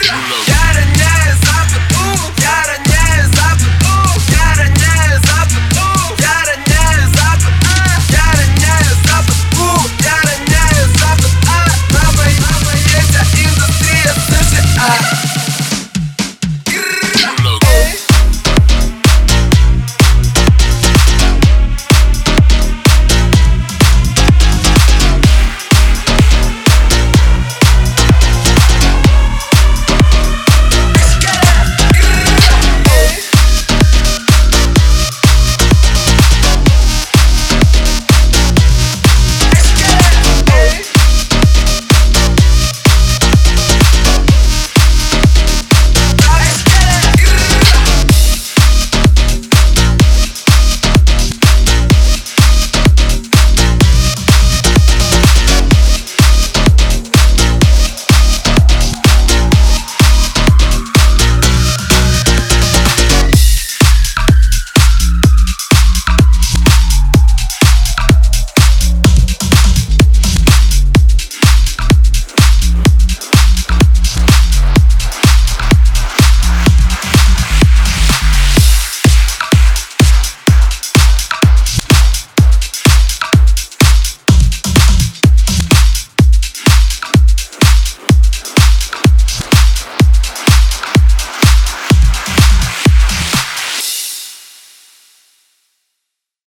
Chulo